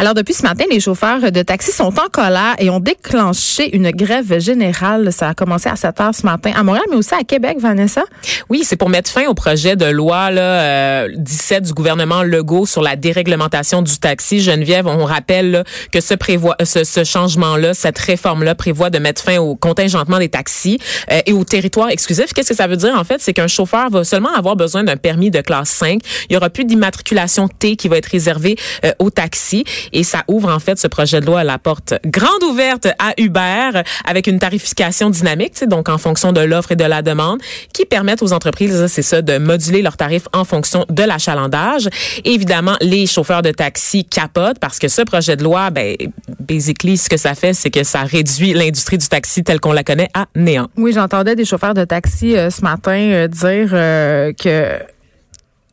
Alors, depuis ce matin, les chauffeurs de taxi sont en colère et ont déclenché une grève générale. Ça a commencé à 7 heures ce matin à Montréal, mais aussi à Québec, Vanessa. Oui, c'est pour mettre fin au projet de loi là, euh, 17 du gouvernement Legault sur la déréglementation du taxi. Geneviève, on rappelle là, que ce, prévoit, ce, ce changement-là, cette réforme-là prévoit de mettre fin au contingentement des taxis euh, et au territoire exclusif. Qu'est-ce que ça veut dire, en fait? C'est qu'un chauffeur va seulement avoir besoin d'un permis de classe 5. Il y aura plus d'immatriculation T qui va être réservée euh, aux taxis. Et ça ouvre en fait ce projet de loi à la porte grande ouverte à Uber avec une tarification dynamique, donc en fonction de l'offre et de la demande, qui permettent aux entreprises, c'est ça, de moduler leurs tarifs en fonction de l'achalandage. Évidemment, les chauffeurs de taxi capotent parce que ce projet de loi, ben, basically, ce que ça fait, c'est que ça réduit l'industrie du taxi telle qu'on la connaît à néant. Oui, j'entendais des chauffeurs de taxi euh, ce matin euh, dire euh, que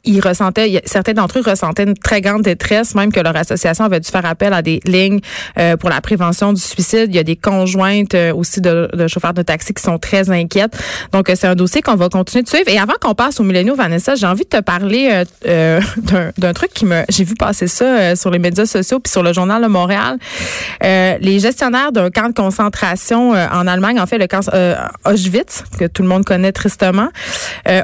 ils ressentaient, certains d'entre eux ressentaient une très grande détresse, même que leur association avait dû faire appel à des lignes euh, pour la prévention du suicide. Il y a des conjointes euh, aussi de, de, chauffeurs de taxi qui sont très inquiètes. Donc, euh, c'est un dossier qu'on va continuer de suivre. Et avant qu'on passe au milléniaux, Vanessa, j'ai envie de te parler euh, d'un truc qui me... J'ai vu passer ça sur les médias sociaux puis sur le journal de Montréal. les gestionnaires d'un camp de concentration en Allemagne, en fait, le camp Auschwitz, que tout le monde connaît tristement,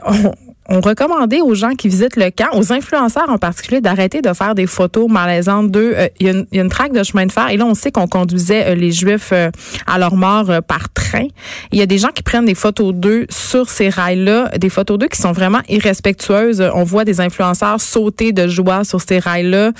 ont on recommandait aux gens qui visitent le camp, aux influenceurs en particulier, d'arrêter de faire des photos malaisantes d'eux. Euh, il y, a une traque de chemin de fer et là, on sait qu'on conduisait euh, les Juifs euh, à leur mort par train. Il y a des gens qui prennent des photos d'eux sur ces rails-là, des photos d'eux qui sont vraiment irrespectueuses. On voit des influenceurs sauter de joie sur ces rails-là.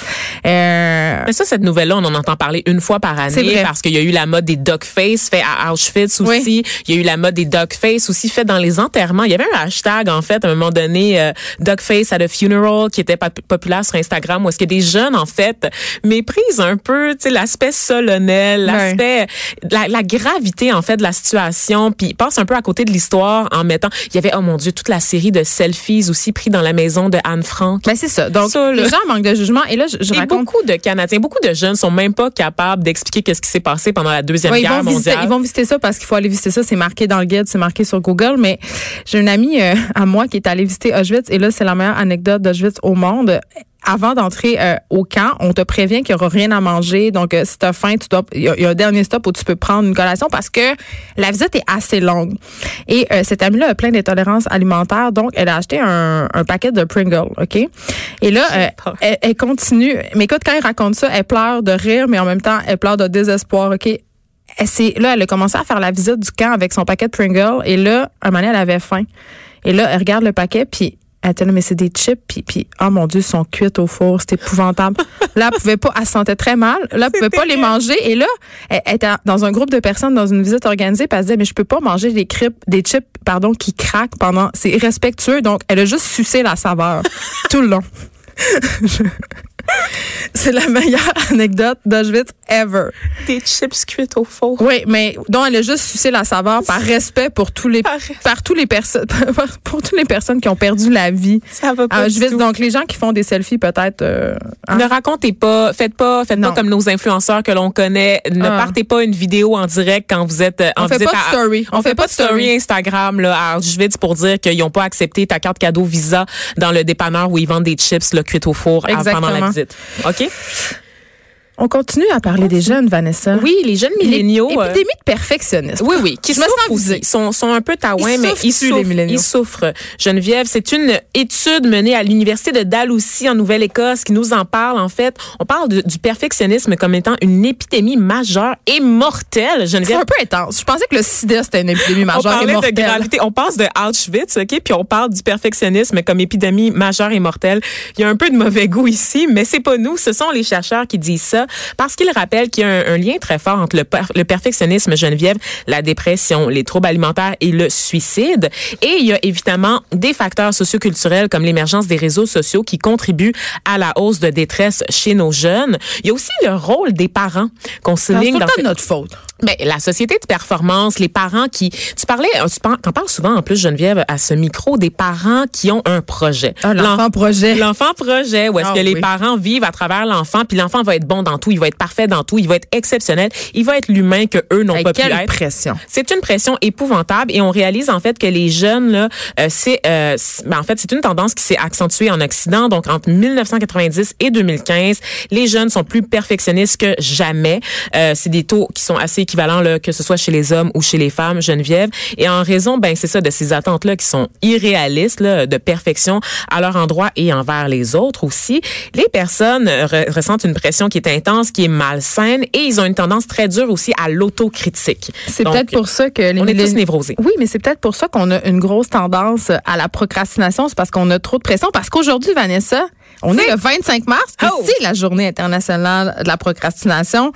Mais ça, cette nouvelle-là, on en entend parler une fois par année parce qu'il y a eu la mode des dog face fait à Auschwitz aussi. Il y a eu la mode des dog face aussi fait dans les enterrements. Il y avait un hashtag, en fait, à un moment donné, euh, Face at a Funeral qui était populaire sur Instagram où est-ce que des jeunes en fait méprisent un peu tu sais l'aspect solennel, l'aspect la, la, gravité en fait de la situation puis passent un peu à côté de l'histoire en mettant il y avait oh mon dieu toute la série de selfies aussi pris dans la maison de Anne Frank. Ben c'est ça. Donc les gens manquent de jugement et là je, je et beaucoup de Canadiens, beaucoup de jeunes sont même pas capables d'expliquer qu'est-ce qui s'est passé pendant la deuxième guerre ils mondiale. ils vont visiter ça parce qu'il faut aller visiter ça, c'est marqué dans le guide, c'est marqué sur Google mais j'ai une amie euh, à moi qui est allée visiter Auschwitz et là c'est la meilleure anecdote d'Auschwitz au monde avant d'entrer euh, au camp, on te prévient qu'il y aura rien à manger. Donc, euh, si tu as faim, tu dois, il y, a un dernier stop où tu peux prendre une collation parce que la visite est assez longue. Et euh, cette amie-là a plein d'intolérances alimentaires, donc elle a acheté un, un paquet de Pringles, ok? Et là, elle, elle, continue. Mais écoute, quand elle raconte ça, elle pleure de rire, mais en même temps, elle pleure de désespoir, ok? Elle, là, elle a commencé à faire la visite du camp avec son paquet de Pringles. Et là, un moment, elle avait faim. Et là, elle regarde le paquet, puis elle était là, mais c'est des chips, puis, puis oh mon Dieu, ils sont cuits au four, c'était épouvantable. là, elle pouvait pas, elle se sentait très mal. Là, elle pouvait pas les manger. Et là, elle, était dans un groupe de personnes dans une visite organisée, puis elle se disait, mais je peux pas manger des, cripes, des chips pardon, qui craquent pendant... C'est irrespectueux. Donc, elle a juste sucé la saveur tout le long. C'est la meilleure anecdote d'Auschwitz ever. Des chips cuites au four. Oui, mais dont elle a juste sucé la saveur par respect pour tous les par, par tous les personnes pour toutes les personnes qui ont perdu la vie. Ça va pas. Auschwitz. Donc les gens qui font des selfies peut-être euh, hein? ne racontez pas, faites pas faites pas comme nos influenceurs que l'on connaît, ne ah. partez pas une vidéo en direct quand vous êtes en on fait pas de story. On, fait, pas de story Instagram là à Auschwitz pour dire qu'ils n'ont pas accepté ta carte cadeau Visa dans le dépanneur où ils vendent des chips le cuites au four pendant la visite. OK? On continue à parler des jeunes, Vanessa. Oui, les jeunes milléniaux. Épidémie de perfectionnisme. Oui, oui. Qui je me sens Ils sont, sont un peu taouins, mais ils souffrent, ils souffrent. Geneviève, c'est une étude menée à l'université de Dalhousie en Nouvelle-Écosse qui nous en parle. En fait, on parle du perfectionnisme comme étant une épidémie majeure et mortelle. Geneviève. C'est un peu intense. Je pensais que le sida c'était une épidémie majeure et mortelle. De gravité. On passe de Auschwitz, ok, puis on parle du perfectionnisme comme épidémie majeure et mortelle. Il y a un peu de mauvais goût ici, mais c'est pas nous. Ce sont les chercheurs qui disent ça parce qu'il rappelle qu'il y a un, lien très fort entre le, le, perfectionnisme, Geneviève, la dépression, les troubles alimentaires et le suicide. Et il y a évidemment des facteurs socioculturels comme l'émergence des réseaux sociaux qui contribuent à la hausse de détresse chez nos jeunes. Il y a aussi le rôle des parents qu'on souligne. C'est pas notre faute. Ben, la société de performance, les parents qui, tu parlais, tu parles, t'en parles souvent en plus Geneviève à ce micro des parents qui ont un projet. Ah, l'enfant projet. L'enfant projet, où est-ce Ah, que les oui. parents vivent à travers l'enfant, puis l'enfant va être bon dans tout, il va être parfait dans tout, il va être exceptionnel, il va être l'humain que eux n'ont pas pu être. pression. C'est une pression épouvantable et on réalise en fait que les jeunes là, euh, c'est euh, ben, en fait c'est une tendance qui s'est accentuée en Occident. Donc entre 1990 et 2015, les jeunes sont plus perfectionnistes que jamais. Euh, c'est des taux qui sont assez équivalents là, que ce soit chez les hommes ou chez les femmes, Geneviève. Et en raison, ben c'est ça, de ces attentes là qui sont irréalistes là, de perfection à leur endroit et envers les autres aussi. Les personnes re- ressentent une pression qui est intense, qui est malsaine et ils ont une tendance très dure aussi à l'autocritique. C'est peut-être pour ça que les on est tous névrosés. Oui, mais c'est peut-être pour ça qu'on a une grosse tendance à la procrastination. C'est parce qu'on a trop de pression. Parce qu'aujourd'hui, Vanessa, on est le 25 mars, Oh! c'est la journée internationale de la procrastination.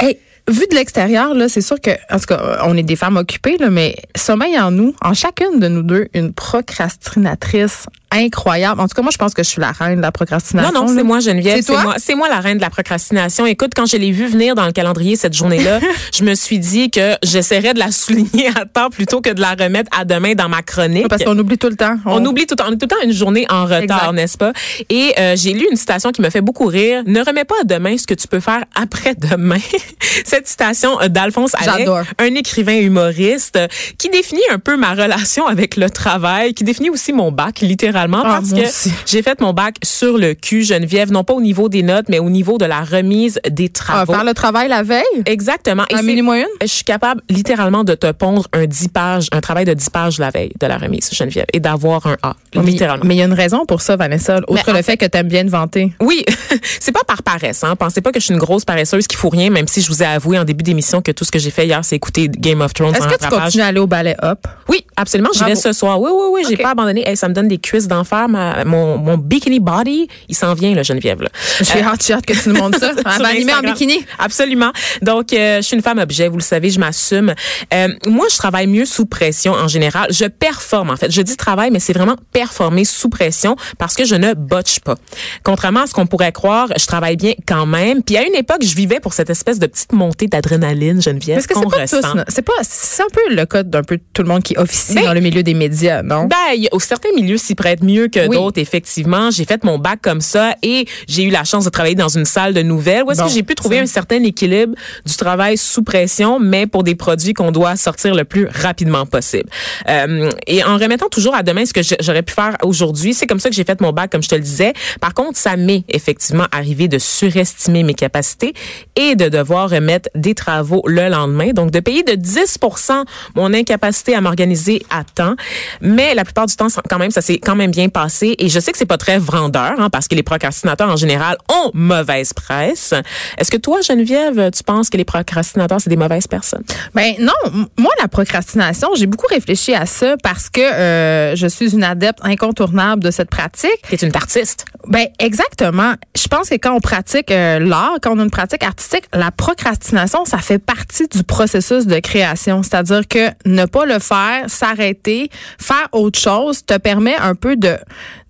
Hey, vu de l'extérieur, là, c'est sûr que, en tout cas, on est des femmes occupées, là, mais sommeil en nous, en chacune de nous deux, une procrastinatrice incroyable. En tout cas, moi, je pense que je suis la reine de la procrastination. Non, non, c'est moi, Geneviève. C'est moi, c'est moi la reine de la procrastination. Écoute, quand je l'ai vu venir dans le calendrier cette journée-là, je me suis dit que j'essaierais de la souligner à temps plutôt que de la remettre à demain dans ma chronique. Parce qu'on oublie tout le temps. On oublie tout le temps, on est tout le temps une journée en retard, n'est-ce pas? Et euh, j'ai lu une citation qui me fait beaucoup rire. Ne remets pas à demain ce que tu peux faire après-demain. Cette citation euh, d'Alphonse Allais, un écrivain humoriste euh, qui définit un peu ma relation avec le travail, qui définit aussi mon bac littéralement Ah, parce que j'ai fait mon bac sur le cul, Geneviève, non pas au niveau des notes, mais au niveau de la remise des Ah, travaux. faire le travail la veille? Exactement. Et Un mini-moi une? je suis capable littéralement de te pondre un 10 pages, un travail de 10 pages la veille de la remise, Geneviève, et d'avoir un A, Mais- littéralement. Mais il y a une raison pour ça, Vanessa, outre le fait que tu aimes bien te vanter. Oui, c'est pas par paresse. Hein. Pensez pas que je suis une grosse paresseuse qui fout rien, même si je vous ai avoué en début d'émission que tout ce que j'ai fait hier, c'est écouter Game of Thrones Est-ce que tu continues à aller au ballet hop? Oui, absolument. J'y vais ce soir. Oui, oui, oui. J'ai Ok. pas abandonné. Hey, ça me donne des cuisses d'enfer. Ma- Mon, mon bikini body, il s'en vient, là, Geneviève. Là. J'ai hâte, j'ai hâte que tu nous montres ça. Elle animer en bikini. Absolument. Donc, euh, je suis une femme objet, vous le savez, je m'assume. Euh, moi, je travaille mieux sous pression en général. Je performe, en fait. Je dis travail, mais c'est vraiment performer sous pression parce que je ne botche pas. Contrairement à ce qu'on pourrait croire, je travaille bien quand même. Puis à une époque, je vivais pour cette espèce de petite montée d'adrénaline, Geneviève, Est-ce que qu'on c'est pas ressent. c'est pas, c'est un peu le cas d'un peu tout le monde qui officie Ben, dans le milieu des médias, non? Ben, au certains milieux s'y prêtent mieux que Oui. d'autres, effectivement. J'ai fait mon bac comme ça et j'ai eu la chance de travailler dans une salle de nouvelles où est-ce Bon, que j'ai pu trouver un certain équilibre du travail sous pression, mais pour des produits qu'on doit sortir le plus rapidement possible. Euh, et en remettant toujours à demain ce que j'aurais pu faire aujourd'hui, c'est comme ça que j'ai fait mon bac, comme je te le disais. Par contre, ça m'est effectivement arrivé de surestimer mes capacités et de devoir remettre des travaux le lendemain. Donc, de payer de 10% mon incapacité à m'organiser à temps. Mais la plupart du temps, ça- quand même, ça s'est quand même bien passé. Et je sais que c'est pas très vendeur, hein, parce que les procrastinateurs, en général, ont mauvaise presse. Est-ce que toi, Geneviève, tu penses que les procrastinateurs, c'est des mauvaises personnes? Ben non, moi la procrastination, j'ai beaucoup réfléchi à ça parce que euh, je suis une adepte incontournable de cette pratique. T'es une artiste. Ben exactement. Je pense que quand on pratique euh, l'art, quand on a une pratique artistique, la procrastination, ça fait partie du processus de création. C'est-à-dire que ne pas le faire, s'arrêter, faire autre chose, te permet un peu de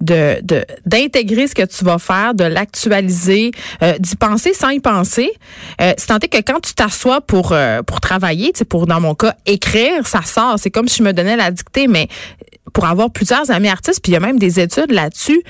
de de- d'intégrer ce que tu vas faire, de l'actualiser, euh, d'y penser sans y penser. Euh, c'est tant que quand tu t'assois pour euh, pour travailler, pour dans mon cas écrire, ça sort. C'est comme si je me donnais la dictée, mais pour avoir plusieurs amis artistes, puis il y a même des études là-dessus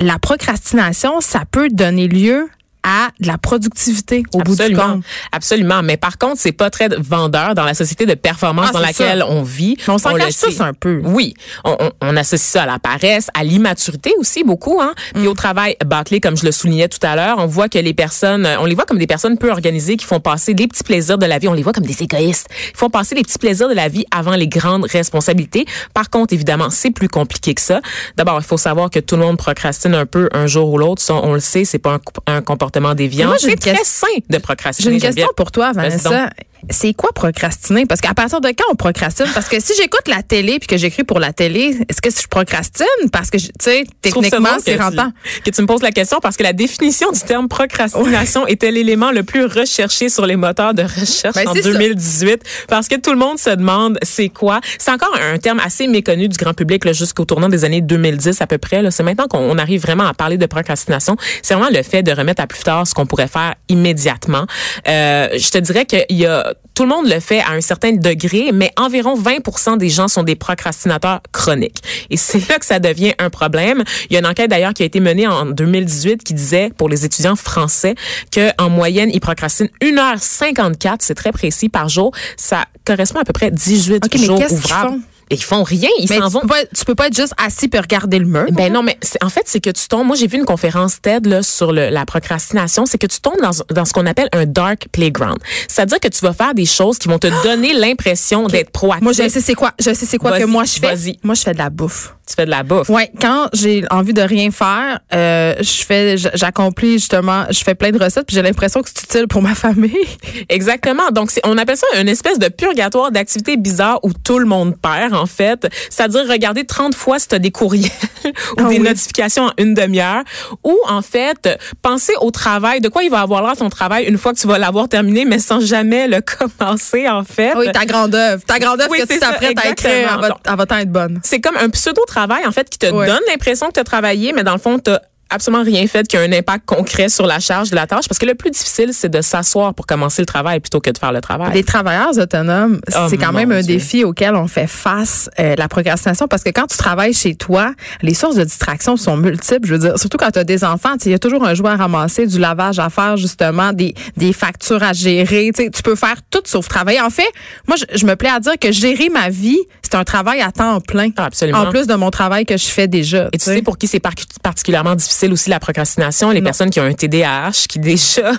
la procrastination, ça peut donner lieu à de la productivité au bout du compte. Absolument. Mais par contre, c'est pas très vendeur dans la société de performance Ah, dans laquelle ça. on vit. Mais on s'en cache tous un peu. Oui, on, on- on associe ça à la paresse, à l'immaturité aussi beaucoup. Hein? Mm. Puis au travail bâclé, comme je le soulignais tout à l'heure, on voit que les personnes, on les voit comme des personnes peu organisées qui font passer des petits plaisirs de la vie. On les voit comme des égoïstes. Ils font passer les petits plaisirs de la vie avant les grandes responsabilités. Par contre, évidemment, c'est plus compliqué que ça. D'abord, il faut savoir que tout le monde procrastine un peu un jour ou l'autre. On le sait, c'est pas un, un comportement déviant. Moi, j'ai C'est une très sain de J'ai procrastiner. une question pour toi, Vanessa. C'est quoi procrastiner? Parce qu'à partir de quand on procrastine? Parce que si j'écoute la télé puis que j'écris pour la télé, est-ce que je procrastine? Parce que, tu sais, techniquement, c'est rentant. Que tu me poses la question parce que la définition du terme procrastination était l'élément le plus recherché sur les moteurs de recherche Ben, en c'est ça. 2018 parce que tout le monde se demande c'est quoi? C'est encore un terme assez méconnu du grand public jusqu'au tournant des années 2010 à peu près. C'est maintenant qu'on on arrive vraiment à parler de procrastination. C'est vraiment le fait de remettre à plus tard ce qu'on pourrait faire immédiatement. Euh, je te dirais qu'il y a tout le monde le fait à un certain degré, mais environ 20% des gens sont des procrastinateurs chroniques. Et c'est là que ça devient un problème. Il y a une enquête d'ailleurs qui a été menée en 2018 qui disait pour les étudiants français que en moyenne ils procrastinent 1h54, c'est très précis par jour. Ça correspond à peu près 18 OK, mais jours ouvrables. Et ils font rien, ils s'en vont. peux, tu peux pas être juste assis puis regarder le mur. Ben non, mais en fait, c'est que tu tombes. Moi, j'ai vu une conférence TED là, sur le- la procrastination. C'est que tu tombes dans, dans ce qu'on appelle un dark playground. C'est-à-dire que tu vas faire des choses qui vont te donner l'impression d'être proactif. Moi, je sais c'est quoi. Je sais c'est quoi que moi je fais. vas-y. Moi, je fais de la bouffe. Tu fais de la bouffe? Ouais, quand j'ai envie de rien faire, euh, je fais, j'accomplis justement, je fais plein de recettes, puis j'ai l'impression que c'est utile pour ma famille. Exactement. Donc, on appelle ça une espèce de purgatoire d'activités bizarres où tout le monde perd, en fait. C'est-à-dire regarder 30 fois si tu as des courriels ou Ah des oui. notifications en une demi-heure. Ou, en fait, penser au travail, de quoi il va avoir l'air ton travail une fois que tu vas l'avoir terminé, mais sans jamais le commencer, en fait. Oui, ta grande œuvre, ta grande œuvre Oui, que tu t'apprêtes à écrire, elle va, elle va être bonne. c'est comme un pseudo-travail, en fait, qui te donne l'impression que tu as travaillé, mais dans le fond, tu absolument rien fait qui a un impact concret sur la charge de la tâche. Parce que le plus difficile, c'est de s'asseoir pour commencer le travail plutôt que de faire le travail. Les travailleurs autonomes, Oh, c'est quand même un défi auquel on fait face, euh, la procrastination, parce que quand tu travailles chez toi, les sources de distraction sont multiples. Je veux dire, surtout quand tu as des enfants, il y a toujours un jouet à ramasser, du lavage à faire, justement, des, des factures à gérer. Tu peux faire tout sauf travailler. En fait, moi, je, je me plais à dire que gérer ma vie, c'est un travail à temps plein. Ah, absolument. En plus de mon travail que je fais déjà. Et tu sais pour qui c'est par- particulièrement difficile aussi la procrastination, les personnes qui ont un TDAH, qui déjà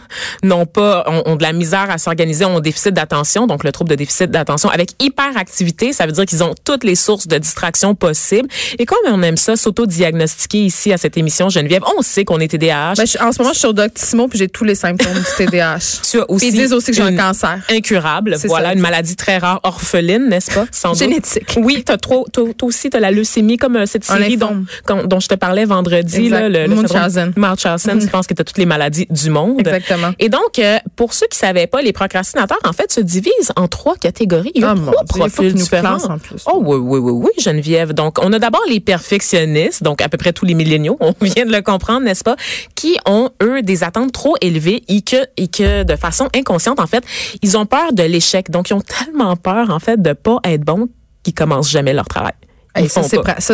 n'ont pas, ont, ont de la misère à s'organiser, ont un déficit d'attention, donc le trouble de déficit d'attention, avec hyperactivité, ça veut dire qu'ils ont toutes les sources de distraction possibles. Et comme on aime ça, s'auto-diagnostiquer ici à cette émission, Geneviève, on sait qu'on est TDAH. Ben, je- en ce moment, je suis au Doctissimo puis j'ai tous les symptômes du TDAH. tu as aussi Puis ils disent aussi que j'ai un cancer. incurable. Voilà, ça. une maladie très rare, orpheline, n'est-ce pas? Sans doute. Génétique. Oui, t'as trop, toi aussi, t'as la leucémie comme euh, cette série dont, dont je te parlais vendredi, là, le, le Munchausen. tu penses que t'as toutes les maladies du monde. Exactement. Et donc, euh, pour ceux qui savaient pas, les procrastinateurs, en fait, se divisent en trois catégories. Il y a mon trois profils différents. en plus. Oh oui, oui, oui, oui, Geneviève. Donc, on a d'abord les perfectionnistes, donc à peu près tous les milléniaux, on vient de le comprendre, n'est-ce pas, qui ont, eux, des attentes trop élevées et que, et que de façon inconsciente, en fait, ils ont peur de l'échec. Donc, ils ont tellement peur, en fait, de pas être bons qu'ils commencent jamais leur travail. Hey, ça,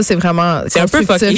c'est vraiment. C'est un peu fucké.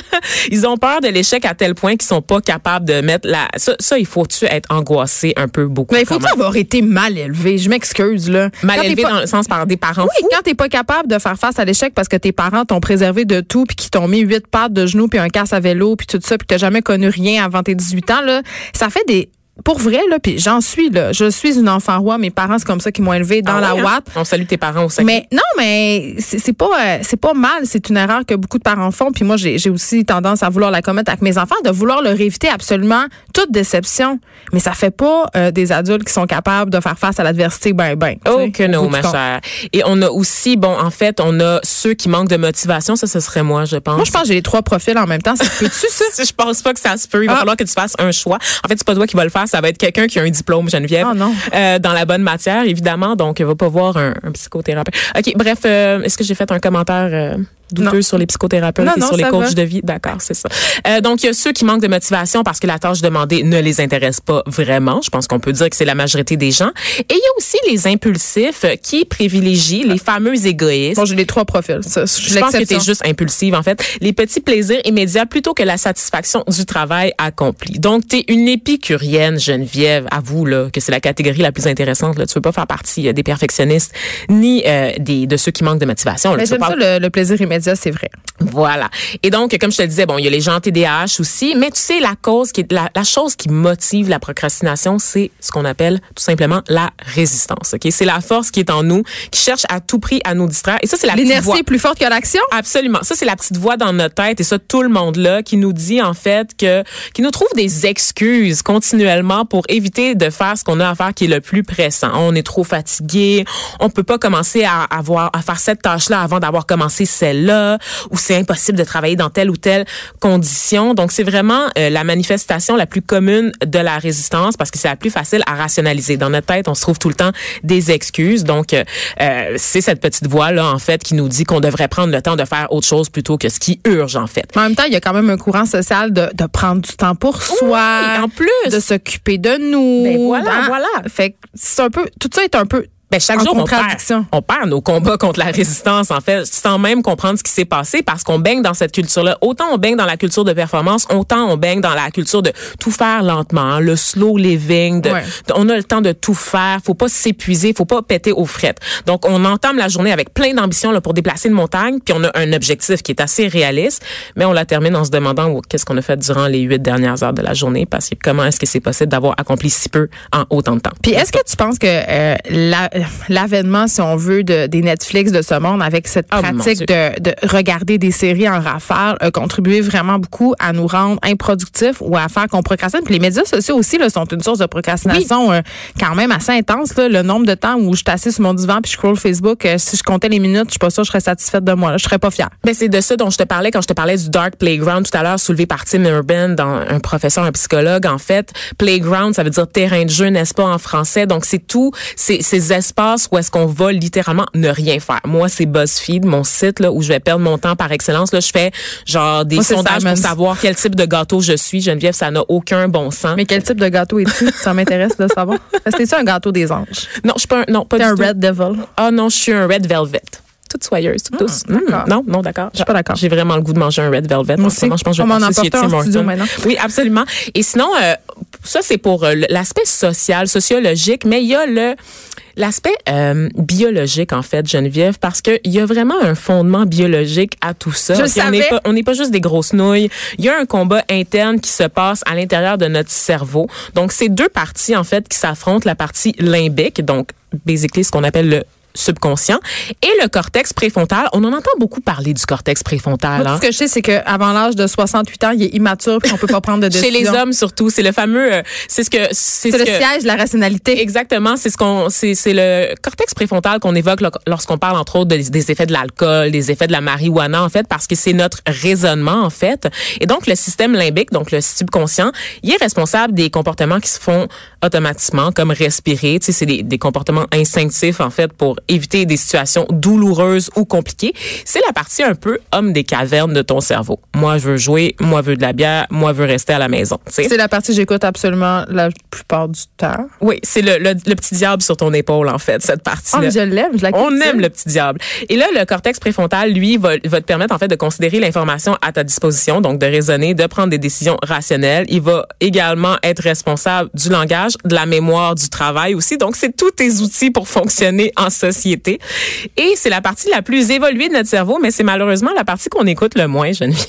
ils ont peur de l'échec à tel point qu'ils sont pas capables de mettre la. Ça, ça il faut-tu être angoissé un peu beaucoup? Mais il quand faut même. avoir été mal élevé. Je m'excuse, là. mal Quand élevé pas- dans le sens par des parents Oui, fous? quand t'es pas capable de faire face à l'échec parce que tes parents t'ont préservé de tout puis qu'ils t'ont mis huit pattes de genoux puis un casse à vélo puis tout ça puis que t'as jamais connu rien avant tes 18 ans, là, ça fait des pour vrai, là, puis j'en suis, là. Je suis une enfant roi. Mes parents, c'est comme ça qu'ils m'ont élevé dans Ah la ouais, hein? ouate. On salue tes parents au. Mais non, mais c'est pas euh, c'est pas mal. C'est une erreur que beaucoup de parents font. Puis moi, j'ai aussi tendance à vouloir la commettre avec mes enfants, de vouloir leur éviter absolument toute déception. Mais ça fait pas euh, des adultes qui sont capables de faire face à l'adversité ben ben. Oh que non, ma chère. Et on a aussi, bon, en fait, on a ceux qui manquent de motivation. Ça, ce serait moi, je pense. Moi, je pense que j'ai les trois profils en même temps. Ça se peut-tu, ça? je pense pas que ça se peut. Il va Ah. falloir que tu fasses un choix. En fait, c'est pas toi qui va le faire. Ça va être quelqu'un qui a un diplôme, Geneviève. Ah, non. Euh, dans la bonne matière, évidemment. Donc, va pas voir un, un psychothérapeute. OK, bref, euh, est-ce que j'ai fait un commentaire euh, douteux Non. sur les psychothérapeutes Non, et non, sur les coachs va. de vie? D'accord, c'est ça. Euh, donc, il y a ceux qui manquent de motivation parce que la tâche demandée ne les intéresse pas vraiment. Je pense qu'on peut dire que c'est la majorité des gens. Et il y a aussi les impulsifs qui privilégient les fameux égoïstes. Bon, j'ai les trois profils. Ça, je pense que l'exception. tu juste impulsive, en fait. Les petits plaisirs immédiats plutôt que la satisfaction du travail accompli. Donc, tu es une épicurienne, Geneviève. Avoue là, que c'est la catégorie la plus intéressante. Là. Tu veux pas faire partie euh, des perfectionnistes ni euh, des, de ceux qui manquent de motivation. Là. Mais Tu veux j'aime pas- ça, le, le plaisir immédiat, c'est vrai. Voilà. Et donc, comme je te le disais, bon, il y a les gens TDAH aussi, mais tu sais, la cause qui est, la, la chose qui motive la procrastination, c'est ce qu'on appelle tout simplement la résistance. Ok, c'est la force qui est en nous, qui cherche à tout prix à nous distraire. Et ça, c'est la voix. est plus forte que l'action? Absolument. Ça, c'est la petite voix dans notre tête et ça, tout le monde là qui nous dit en fait que, qui nous trouve des excuses continuellement pour éviter de faire ce qu'on a à faire qui est le plus pressant. On est trop fatigué, on peut pas commencer à avoir à faire cette tâche-là avant d'avoir commencé celle-là, ou c'est impossible de travailler dans telle ou telle condition. Donc, c'est vraiment euh, la manifestation la plus commune de la résistance parce que c'est la plus facile à rationaliser. Dans notre tête, on se trouve tout le temps des excuses. Donc, euh, euh, c'est cette petite voix-là, en fait, qui nous dit qu'on devrait prendre le temps de faire autre chose plutôt que ce qui urge, en fait. En même temps, il y a quand même un courant social de, de prendre du temps pour soi. en plus. De s'occuper de nous. Ben voilà, hein? voilà. Fait que c'est un peu, tout ça est un peu Ben, chaque En jour, on perd, on perd nos combats contre la résistance, en fait, sans même comprendre ce qui s'est passé parce qu'on baigne dans cette culture-là. Autant on baigne dans la culture de performance, autant on baigne dans la culture de tout faire lentement, hein, le slow living, de, Ouais. de- on a le temps de tout faire, faut pas s'épuiser, faut pas péter aux frettes. Donc, on entame la journée avec plein d'ambition là, pour déplacer une montagne, puis on a un objectif qui est assez réaliste, mais on la termine en se demandant oh, qu'est-ce qu'on a fait durant les huit dernières heures de la journée? Parce que comment est-ce que c'est possible d'avoir accompli si peu en autant de temps? Puis est-ce que tu penses que euh, la- l'avènement, si on veut, de, des Netflix de ce monde avec cette mon pratique de, de regarder des séries en rafale a contribué vraiment beaucoup à nous rendre improductifs ou à faire qu'on procrastine. Puis les médias sociaux aussi là, sont une source de procrastination euh, quand même assez intense. Là. Le nombre de temps où je assise sur mon divan puis je scroll Facebook, euh, si je comptais les minutes, je suis pas sûre que je serais satisfaite de moi. Là. Je serais pas fière. Ben c'est de ça dont je te parlais quand je te parlais du dark playground tout à l'heure soulevé par Tim Urban dans un professeur un psychologue en fait playground ça veut dire terrain de jeu n'est-ce pas en français? Donc c'est tout ces, ces espaces où est-ce qu'on va littéralement ne rien faire moi c'est BuzzFeed mon site là où je vais perdre mon temps par excellence là je fais genre des Moi, sondages pour savoir quel type de gâteau je suis Geneviève ça n'a aucun bon sens Mais quel type de gâteau es-tu? Ça m'intéresse de savoir. Est-ce un gâteau des anges? non je suis pas un, non pas du un tout. Red Devil? ah non je suis un red velvet toute soyeuse, toute douce. Ah, d'accord. Mm, non, non, d'accord. Je suis pas d'accord. J'ai vraiment le goût de manger un Red Velvet. Moi en aussi. Je pense que je On vais un Tim en studio maintenant. Oui, absolument. Et sinon, euh, ça, c'est pour euh, l'aspect social, sociologique, mais il y a le l'aspect euh, biologique, en fait, Geneviève, parce qu'il y a vraiment un fondement biologique à tout ça. Je on n'est pas, on pas juste des grosses nouilles. Il y a un combat interne qui se passe à l'intérieur de notre cerveau. Donc, c'est deux parties, en fait, qui s'affrontent. La partie limbique, donc, basically, ce qu'on appelle le subconscient et le cortex préfrontal. On en entend beaucoup parler du cortex préfrontal. Moi, hein. tout ce que je sais, c'est qu'avant l'âge de 68 ans, il est immature puis on peut pas prendre de Chez décision. les hommes surtout, c'est le fameux, euh, c'est ce que, c'est ce le que, siège de la rationalité. Exactement, c'est ce qu'on, c'est, c'est le cortex préfrontal qu'on évoque lo- lorsqu'on parle entre autres des, des effets de l'alcool, des effets de la marijuana en fait, parce que c'est notre raisonnement en fait. Et donc le système limbique, donc le subconscient, il est responsable des comportements qui se font automatiquement, comme respirer. Tu sais, c'est des, des comportements instinctifs en fait pour éviter des situations douloureuses ou compliquées. C'est la partie un peu homme des cavernes de ton cerveau. Moi, je veux jouer, moi, je veux de la bière, moi, je veux rester à la maison. C'est la partie que j'écoute absolument la plupart du temps. Oui, c'est le, le, le petit diable sur ton épaule, en fait, cette Oh, partie-là. mais je l'aime, je la On aime le petit diable. Et là, le cortex préfrontal, lui, va, va te permettre, en fait, de considérer l'information à ta disposition, donc de raisonner, de prendre des décisions rationnelles. Il va également être responsable du langage, de la mémoire, du travail aussi. Donc, c'est tous tes outils pour fonctionner en société. Et c'est la partie la plus évoluée de notre cerveau, mais c'est malheureusement la partie qu'on écoute le moins, Geneviève.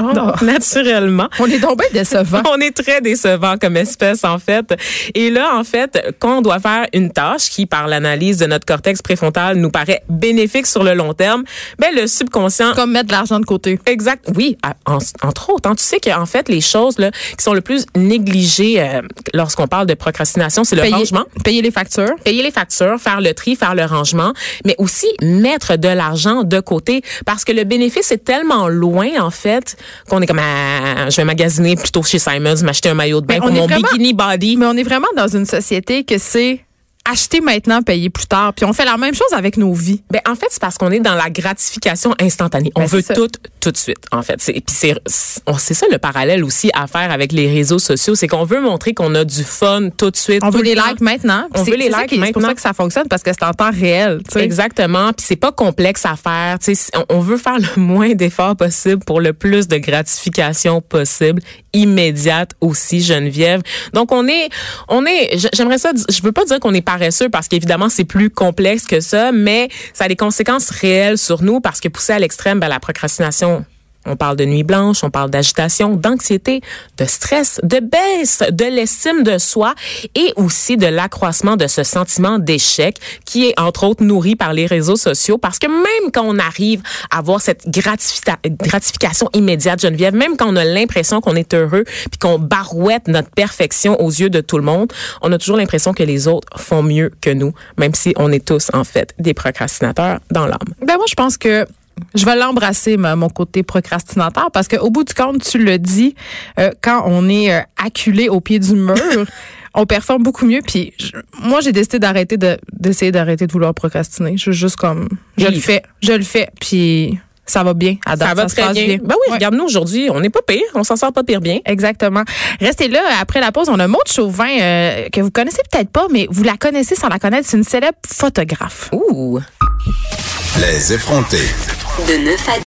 Oh. Donc, naturellement. On est donc bien décevant. On est très décevant comme espèce, en fait. Et là, en fait, quand on doit faire une tâche qui, par l'analyse de notre cortex préfrontal, nous paraît bénéfique sur le long terme, ben, le subconscient Comme mettre de l'argent de côté. Exact. Oui, en- entre autres. hein. tu sais qu'en fait, les choses là, qui sont le plus négligées euh, lorsqu'on parle de procrastination, c'est le Payer, rangement. payer les factures. Payer les factures, faire le tri, faire le rangement, mais aussi mettre de l'argent de côté parce que le bénéfice est tellement loin en fait qu'on est comme ah, je vais magasiner plutôt chez Simons, m'acheter un maillot de bain Mais pour mon vraiment- bikini body. Mais on est vraiment dans une société que c'est acheter maintenant, payer plus tard. Puis on fait la même chose avec nos vies. Ben en fait, c'est parce qu'on est dans la gratification instantanée. On Ben, veut ça. tout tout de suite. En fait, c'est puis c'est c'est- ça le parallèle aussi à faire avec les réseaux sociaux, c'est qu'on veut montrer qu'on a du fun tout de suite. On veut le les temps. likes maintenant. On veut les likes qui- C'est pour maintenant. ça que ça fonctionne parce que c'est en temps réel. tu sais. Exactement, puis c'est pas complexe à faire. On, on veut faire le moins d'efforts possible pour le plus de gratification possible, immédiate aussi, Geneviève. Donc on est, on est. J'aimerais ça. Je veux pas dire qu'on est paresseux parce qu'évidemment c'est plus complexe que ça, mais ça a des conséquences réelles sur nous parce que poussé à l'extrême, ben, la procrastination On parle de nuit blanche, on parle d'agitation, d'anxiété, de stress, de baisse de l'estime de soi et aussi de l'accroissement de ce sentiment d'échec qui est entre autres nourri par les réseaux sociaux parce que même quand on arrive à avoir cette gratification immédiate, Geneviève, même quand on a l'impression qu'on est heureux puis qu'on barouette notre perfection aux yeux de tout le monde, on a toujours l'impression que les autres font mieux que nous, même si on est tous en fait des procrastinateurs dans l'âme. Ben moi je pense que je vais l'embrasser, mon côté procrastinateur, parce qu'au bout du compte, tu le dis, euh, quand on est euh, acculé au pied du mur, on performe beaucoup mieux. Puis moi, j'ai décidé d'arrêter de d'essayer d'arrêter de vouloir procrastiner. Je juste comme, je le fais, je le fais, puis ça va bien. À ça va très bien. Ben oui, regarde-nous aujourd'hui, on n'est pas pire, on s'en sort pas pire bien. Exactement. Restez là, après la pause, on a Maud Chauvin euh, que vous connaissez peut-être pas, mais vous la connaissez sans la connaître, c'est une célèbre photographe. Ouh. Les effrontés. De 9 à